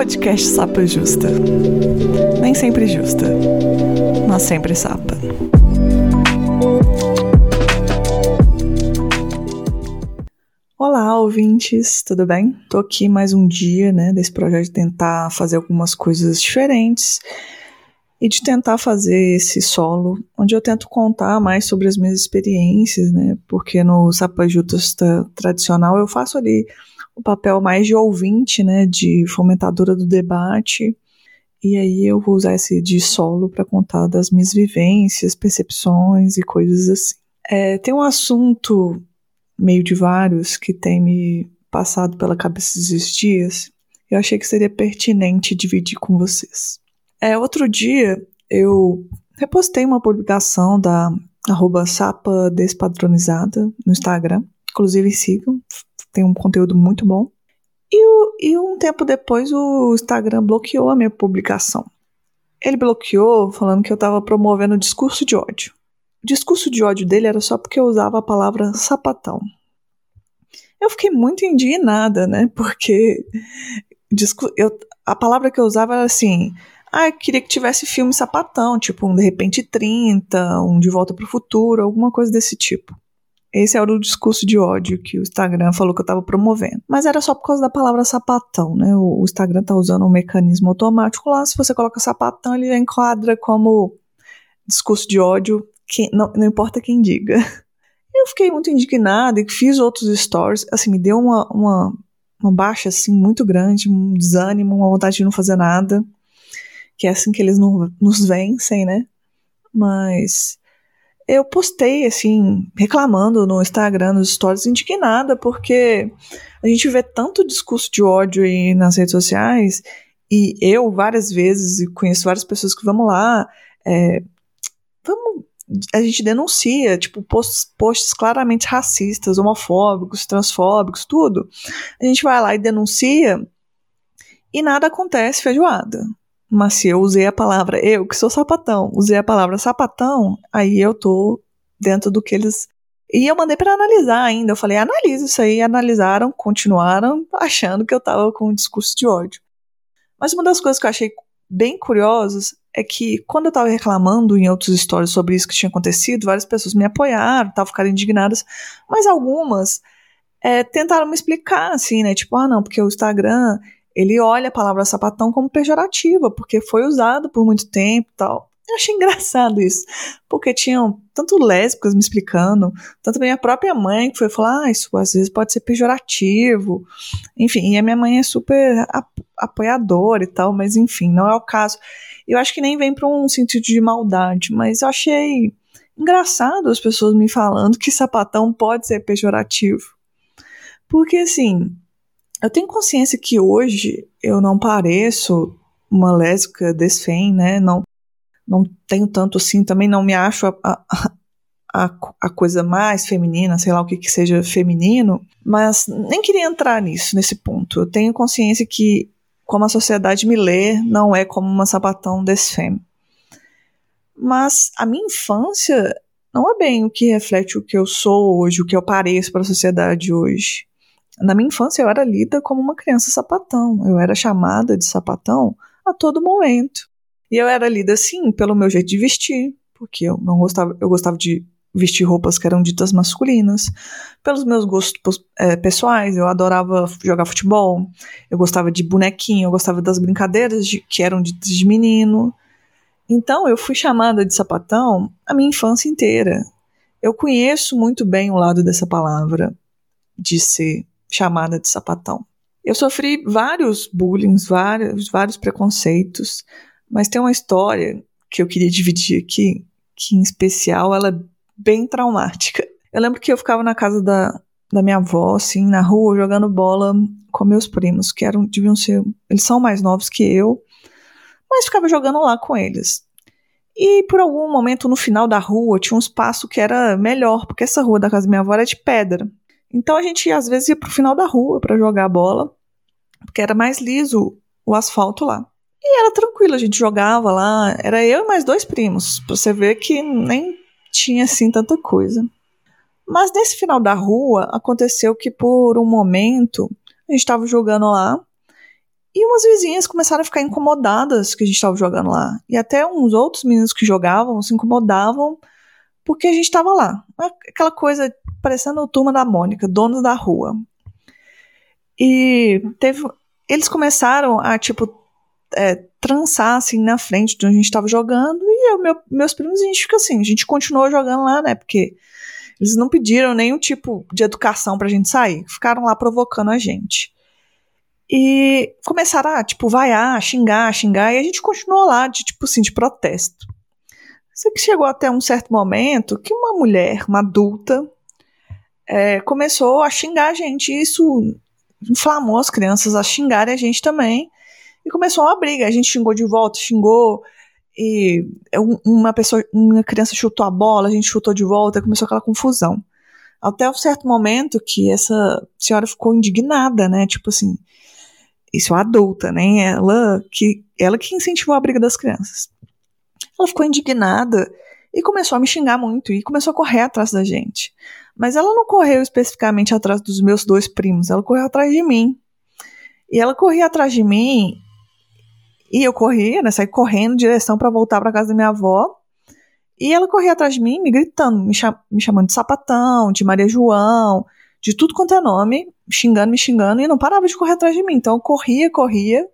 podcast Sapa Justa. Nem sempre justa, mas sempre sapa. Olá, ouvintes, tudo bem? Tô aqui mais um dia, né, desse projeto de tentar fazer algumas coisas diferentes e de tentar fazer esse solo, onde eu tento contar mais sobre as minhas experiências, né, porque no Sapa Justa tradicional eu faço ali o papel mais de ouvinte, né, de fomentadora do debate. E aí eu vou usar esse de solo para contar das minhas vivências, percepções e coisas assim. É, tem um assunto meio de vários que tem me passado pela cabeça esses dias. Eu achei que seria pertinente dividir com vocês. É, outro dia eu repostei uma publicação da arroba sapa despadronizada no Instagram. Inclusive sigam, tem um conteúdo muito bom. E, e um tempo depois o Instagram bloqueou a minha publicação. Ele bloqueou falando que eu estava promovendo discurso de ódio. O discurso de ódio dele era só porque eu usava a palavra sapatão. Eu fiquei muito indignada, né? Porque eu, a palavra que eu usava era assim: ah, queria que tivesse filme sapatão, tipo um De Repente 30, um De Volta para o Futuro, alguma coisa desse tipo. Esse era o discurso de ódio que o Instagram falou que eu estava promovendo. Mas era só por causa da palavra sapatão, né? O, Instagram tá usando um mecanismo automático lá. Se você coloca sapatão, ele enquadra como discurso de ódio, que, não, não importa quem diga. Eu fiquei muito indignada e fiz outros stories. Assim, me deu uma, uma, uma baixa, assim, muito grande, um desânimo, uma vontade de não fazer nada. Que é assim que eles não, nos vencem, né? Mas eu postei, assim, reclamando no Instagram, nos stories, indignada, porque a gente vê tanto discurso de ódio aí nas redes sociais, e eu, várias vezes, conheço várias pessoas que, vamos lá, é, vamos, a gente denuncia, tipo, posts, posts claramente racistas, homofóbicos, transfóbicos, tudo. A gente vai lá e denuncia, e nada acontece feijoada. Mas se eu usei a palavra, eu que sou sapatão, usei a palavra sapatão, aí eu tô dentro do que eles. E eu mandei para analisar ainda. Eu falei, analisa isso aí. Analisaram, continuaram achando que eu tava com um discurso de ódio. Mas uma das coisas que eu achei bem curiosas é que quando eu tava reclamando em outras histórias sobre isso que tinha acontecido, várias pessoas me apoiaram, tal, ficaram indignadas, mas algumas é, tentaram me explicar, assim, né? Tipo, ah, não, porque o Instagram ele olha a palavra sapatão como pejorativa, porque foi usado por muito tempo e tal. Eu achei engraçado isso, porque tinham tanto lésbicas me explicando, tanto minha própria mãe que foi falar, ah, isso às vezes pode ser pejorativo. Enfim, e a minha mãe é super apoiadora e tal, mas enfim, não é o caso. Eu acho que nem vem para um sentido de maldade, mas eu achei engraçado as pessoas me falando que sapatão pode ser pejorativo. Porque assim, eu tenho consciência que hoje eu não pareço uma lésbica desfém, né? Não, não tenho tanto assim, também não me acho a, a, a, a, coisa mais feminina, sei lá o que, que seja feminino, mas nem queria entrar nisso, nesse ponto. Eu tenho consciência que, como a sociedade me lê, não é como uma sapatão desfém. Mas a minha infância não é bem o que reflete o que eu sou hoje, o que eu pareço para a sociedade hoje. Na minha infância, eu era lida como uma criança sapatão. Eu era chamada de sapatão a todo momento. E eu era lida assim pelo meu jeito de vestir, porque eu não gostava, eu gostava de vestir roupas que eram ditas masculinas, pelos meus gostos é, pessoais, eu adorava jogar futebol, eu gostava de bonequinho, eu gostava das brincadeiras de, que eram ditas de menino. Então eu fui chamada de sapatão a minha infância inteira. Eu conheço muito bem o lado dessa palavra, de ser chamada de sapatão. Eu sofri vários bullying, vários, vários preconceitos, mas tem uma história que eu queria dividir aqui, que em especial ela é bem traumática. Eu lembro que eu ficava na casa da, da minha avó, assim, na rua, jogando bola com meus primos, que eram, deviam ser, eles são mais novos que eu, mas ficava jogando lá com eles. E por algum momento no final da rua tinha um espaço que era melhor, porque essa rua da casa da minha avó era de pedra. Então a gente às vezes ia pro final da rua para jogar bola, porque era mais liso o asfalto lá. E era tranquilo, a gente jogava lá, era eu e mais dois primos, pra você ver que nem tinha assim tanta coisa. Mas nesse final da rua aconteceu que por um momento a gente estava jogando lá E umas vizinhas começaram a ficar incomodadas que a gente estava jogando lá. E até uns outros meninos que jogavam se incomodavam porque a gente estava lá. Aquela coisa parecendo o turma da Mônica, donos da rua. E teve. Eles começaram a, tipo, é, trançar assim na frente de onde a gente estava jogando. E eu, meu, meus primos, a gente fica assim, a gente continuou jogando lá, né? Porque eles não pediram nenhum tipo de educação pra gente sair. Ficaram lá provocando a gente. E começaram a, tipo, vaiar, xingar, xingar, e a gente continuou lá, de, tipo assim, de protesto. Sei que chegou até um certo momento que uma mulher, uma adulta, é, começou a xingar a gente, isso inflamou as crianças a xingarem a gente também, e começou uma briga, a gente xingou de volta, xingou, e uma pessoa, uma criança chutou a bola, a gente chutou de volta, começou aquela confusão. Até um certo momento que essa senhora ficou indignada, né, tipo assim, isso é adulta, né? Ela que, ela que incentivou a briga das crianças. Ela ficou indignada e começou a me xingar muito e começou a correr atrás da gente. Mas ela não correu especificamente atrás dos meus dois primos, ela correu atrás de mim. E ela corria atrás de mim e eu corria, né, saí correndo em direção para voltar para casa da minha avó. E ela corria atrás de mim, me gritando, me, cham me chamando de sapatão, de Maria João, de tudo quanto é nome, xingando, me xingando, e não parava de correr atrás de mim. Então eu corria, corria,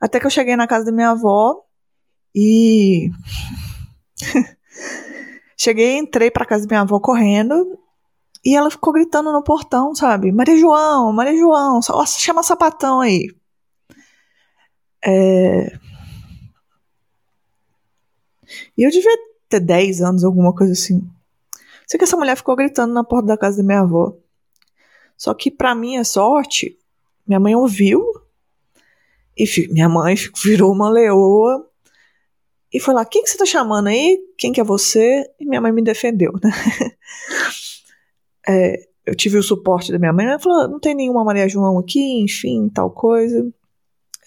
até que eu cheguei na casa da minha avó e. cheguei, entrei pra casa da minha avó correndo, e ela ficou gritando no portão, sabe? Maria João, Maria João, chama sapatão aí. É... E eu devia ter 10 anos, alguma coisa assim. Sei que essa mulher ficou gritando na porta da casa da minha avó. Só que, para minha sorte, minha mãe ouviu e minha mãe virou uma leoa e foi lá: Quem que você tá chamando aí? Quem que é você? E minha mãe me defendeu, né? é, eu tive o suporte da minha mãe. Ela falou: Não tem nenhuma Maria João aqui, enfim, tal coisa.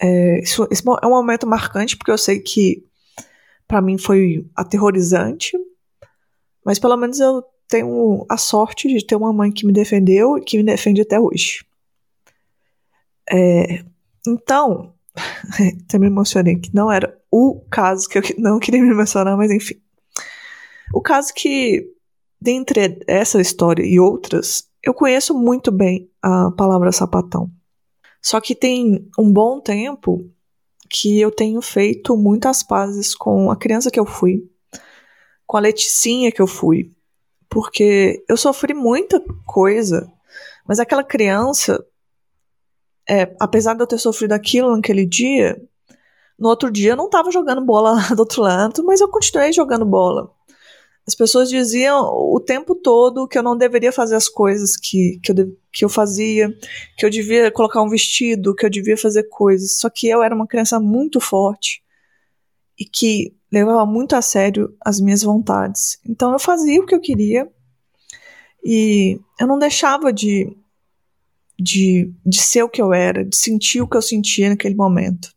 É, isso, esse é um momento marcante porque eu sei que para mim foi aterrorizante, mas pelo menos eu tenho a sorte de ter uma mãe que me defendeu e que me defende até hoje. É, então, até me emocionei que não era o caso que eu não queria me emocionar, mas enfim. O caso que, dentre essa história e outras, eu conheço muito bem a palavra sapatão. Só que tem um bom tempo que eu tenho feito muitas pazes com a criança que eu fui, com a Leticinha que eu fui, porque eu sofri muita coisa, mas aquela criança, é, apesar de eu ter sofrido aquilo naquele dia, no outro dia eu não estava jogando bola lá do outro lado, mas eu continuei jogando bola. As pessoas diziam o tempo todo que eu não deveria fazer as coisas que, que, eu, que eu fazia, que eu devia colocar um vestido, que eu devia fazer coisas. Só que eu era uma criança muito forte e que levava muito a sério as minhas vontades. Então eu fazia o que eu queria e eu não deixava de, de, de ser o que eu era, de sentir o que eu sentia naquele momento.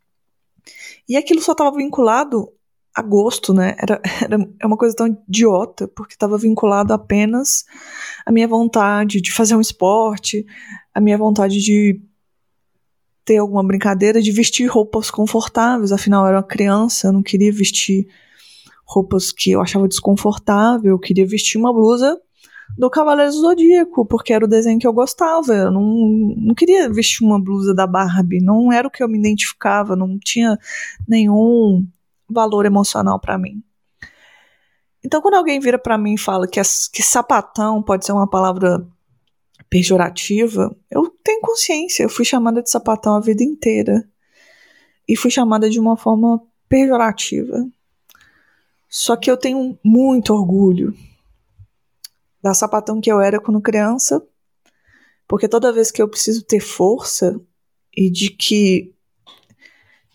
E aquilo só estava vinculado a gosto, né? Era, era é uma coisa tão idiota, porque estava vinculado apenas à minha vontade de fazer um esporte, à minha vontade de ter alguma brincadeira de vestir roupas confortáveis, afinal eu era uma criança, eu não queria vestir roupas que eu achava desconfortável, eu queria vestir uma blusa do Cavaleiro Zodíaco, porque era o desenho que eu gostava. Eu não, não queria vestir uma blusa da Barbie, não era o que eu me identificava, não tinha nenhum valor emocional para mim. Então, quando alguém vira para mim e fala que, que sapatão pode ser uma palavra pejorativa, eu tenho consciência. Eu fui chamada de sapatão a vida inteira. E fui chamada de uma forma pejorativa. Só que eu tenho muito orgulho da sapatão que eu era quando criança, porque toda vez que eu preciso ter força e de que,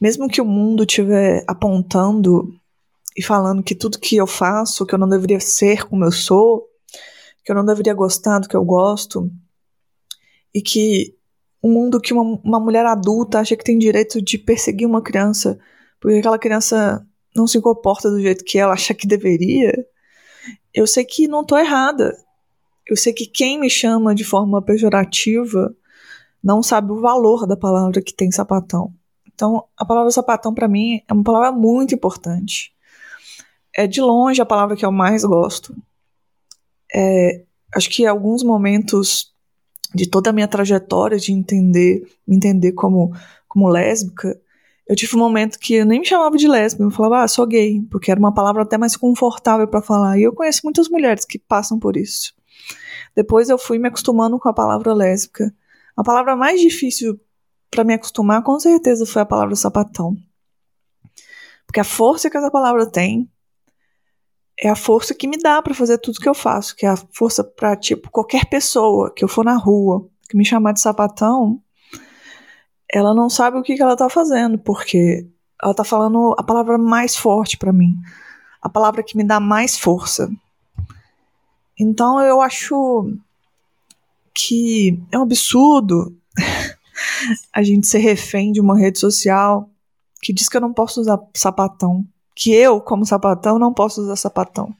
mesmo que o mundo estiver apontando e falando que tudo que eu faço, que eu não deveria ser como eu sou, que eu não deveria gostar do que eu gosto, e que um mundo que uma, uma mulher adulta acha que tem direito de perseguir uma criança porque aquela criança não se comporta do jeito que ela acha que deveria, eu sei que não estou errada. Eu sei que quem me chama de forma pejorativa não sabe o valor da palavra que tem sapatão. Então, a palavra sapatão para mim é uma palavra muito importante. É de longe a palavra que eu mais gosto. É, acho que alguns momentos de toda a minha trajetória de entender, me entender como, como lésbica, eu tive um momento que eu nem me chamava de lésbica, eu falava, ah, sou gay, porque era uma palavra até mais confortável para falar. E eu conheço muitas mulheres que passam por isso. Depois eu fui me acostumando com a palavra lésbica. A palavra mais difícil para me acostumar, com certeza, foi a palavra sapatão. Porque a força que essa palavra tem é a força que me dá para fazer tudo que eu faço, que é a força para tipo qualquer pessoa que eu for na rua que me chamar de sapatão, ela não sabe o que, que ela tá fazendo, porque ela tá falando a palavra mais forte para mim, a palavra que me dá mais força. Então eu acho que é um absurdo a gente ser refém de uma rede social que diz que eu não posso usar sapatão, que eu, como sapatão, não posso usar sapatão.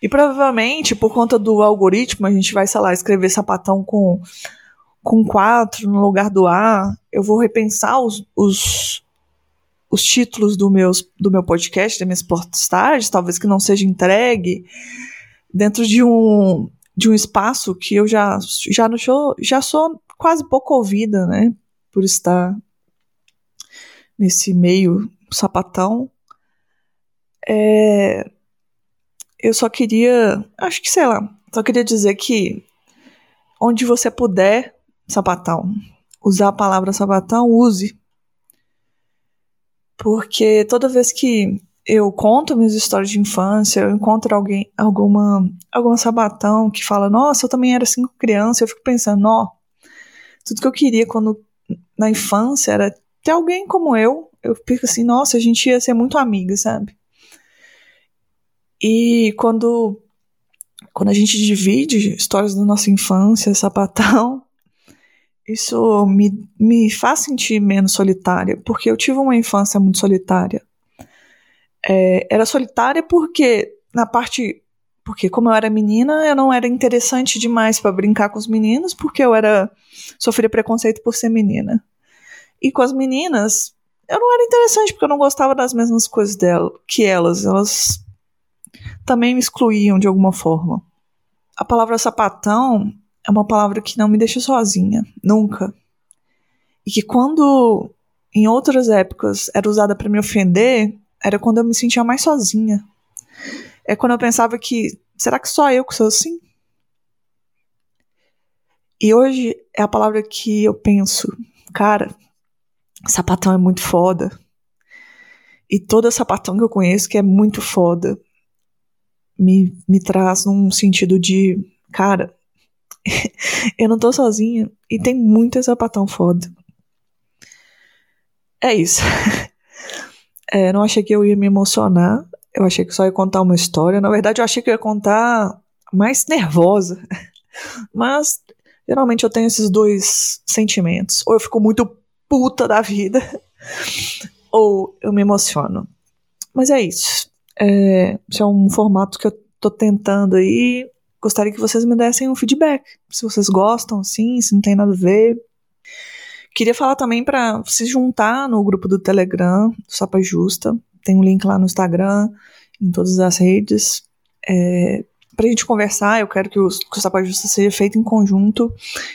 E provavelmente, por conta do algoritmo, a gente vai, sei lá, escrever sapatão com com 4 no lugar do A, eu vou repensar os, os, os títulos do, meus, do meu podcast, das minhas postagens, talvez que não seja entregue, dentro de um, de um espaço que eu já, já, no show, já sou quase pouco ouvida, né? Por estar nesse meio sapatão. É, eu só queria, acho que sei lá, só queria dizer que onde você puder sapatão. Usar a palavra sapatão, use. Porque toda vez que eu conto minhas histórias de infância, eu encontro alguém, alguma, alguma sabatão que fala, nossa, eu também era cinco criança, eu fico pensando, ó, tudo que eu queria quando na infância era ter alguém como eu. Eu fico assim, nossa, a gente ia ser muito amiga, sabe? E quando quando a gente divide histórias da nossa infância, sapatão, isso me, me faz sentir menos solitária, porque eu tive uma infância muito solitária. É, era solitária porque, na parte. Porque, como eu era menina, eu não era interessante demais para brincar com os meninos, porque eu era. sofria preconceito por ser menina. E com as meninas, eu não era interessante porque eu não gostava das mesmas coisas dela, que elas. Elas também me excluíam de alguma forma. A palavra sapatão é uma palavra que não me deixa sozinha, nunca. E que quando em outras épocas era usada para me ofender, era quando eu me sentia mais sozinha. É quando eu pensava que será que só eu que sou assim? E hoje é a palavra que eu penso, cara, sapatão é muito foda. E toda sapatão que eu conheço que é muito foda me, me traz um sentido de, cara, eu não tô sozinha e tem muito sapatão foda. É isso. É, não achei que eu ia me emocionar. Eu achei que só ia contar uma história. Na verdade, eu achei que ia contar mais nervosa. Mas geralmente eu tenho esses dois sentimentos. Ou eu fico muito puta da vida, ou eu me emociono. Mas é isso. É, esse é um formato que eu tô tentando aí gostaria que vocês me dessem um feedback. Se vocês gostam, sim, se não tem nada a ver. Queria falar também para se juntar no grupo do Telegram, do Sapa Justa. Tem um link lá no Instagram, em todas as redes. É, para a gente conversar, eu quero que o, que o Sapa Justa seja feito em conjunto.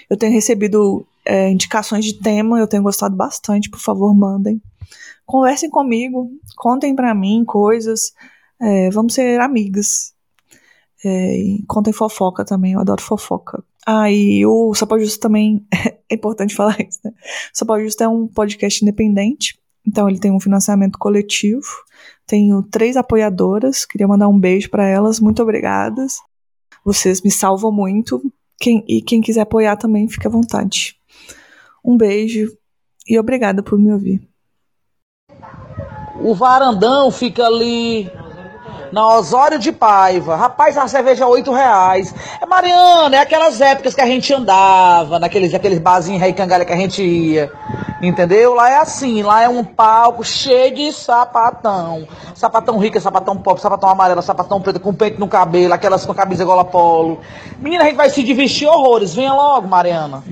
Eu tenho recebido é, indicações de tema, eu tenho gostado bastante. Por favor, mandem. Conversem comigo, contem para mim coisas. É, vamos ser amigas. É, contem fofoca também, eu adoro fofoca. Ah, e o Sapau Justo também, é importante falar isso, né? O Sapau Justo é um podcast independente, então ele tem um financiamento coletivo. Tenho três apoiadoras, queria mandar um beijo para elas, muito obrigadas. Vocês me salvam muito. Quem, e quem quiser apoiar também, fique à vontade. Um beijo e obrigada por me ouvir. O varandão fica ali na Osório de Paiva. Rapaz, a cerveja é 8 reais. É Mariana, é aquelas épocas que a gente andava, naqueles aqueles barzinhos rei cangalha que a gente ia. Entendeu? Lá é assim, lá é um palco cheio de sapatão. Sapatão rica, sapatão pop, sapatão amarelo, sapatão preto, com peito no cabelo, aquelas com camisa gola polo. Menina, a gente vai se divertir horrores. Venha logo, Mariana.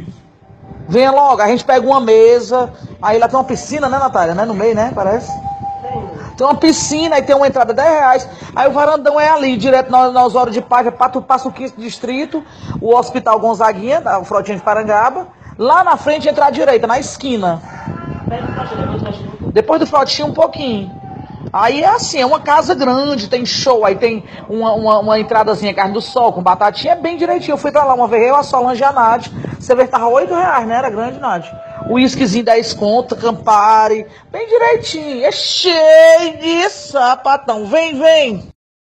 Venha logo, a gente pega uma mesa, aí lá tem uma piscina, né, Natália? Né? No meio, né? Parece. Tem uma piscina e tem uma entrada de 10 reais. Aí o varandão é ali, direto na, na de Paiva, passa o 15 distrito, o Hospital Gonzaguinha, o Frotinha de Parangaba. Lá na frente entrar à direita, na esquina. Depois do Frotinha um pouquinho. Aí é assim, é uma casa grande, tem show, aí tem uma, uma, uma entradazinha carne do sol com batatinha, é bem direitinho. Eu fui pra lá uma vez, eu, a Solange e a Nádia. Você vê, tava 8 reais, né? Era grande, Nádia. O uísquezinho 10 conto, Campari, bem direitinho. É cheio de sapatão. Vem, vem!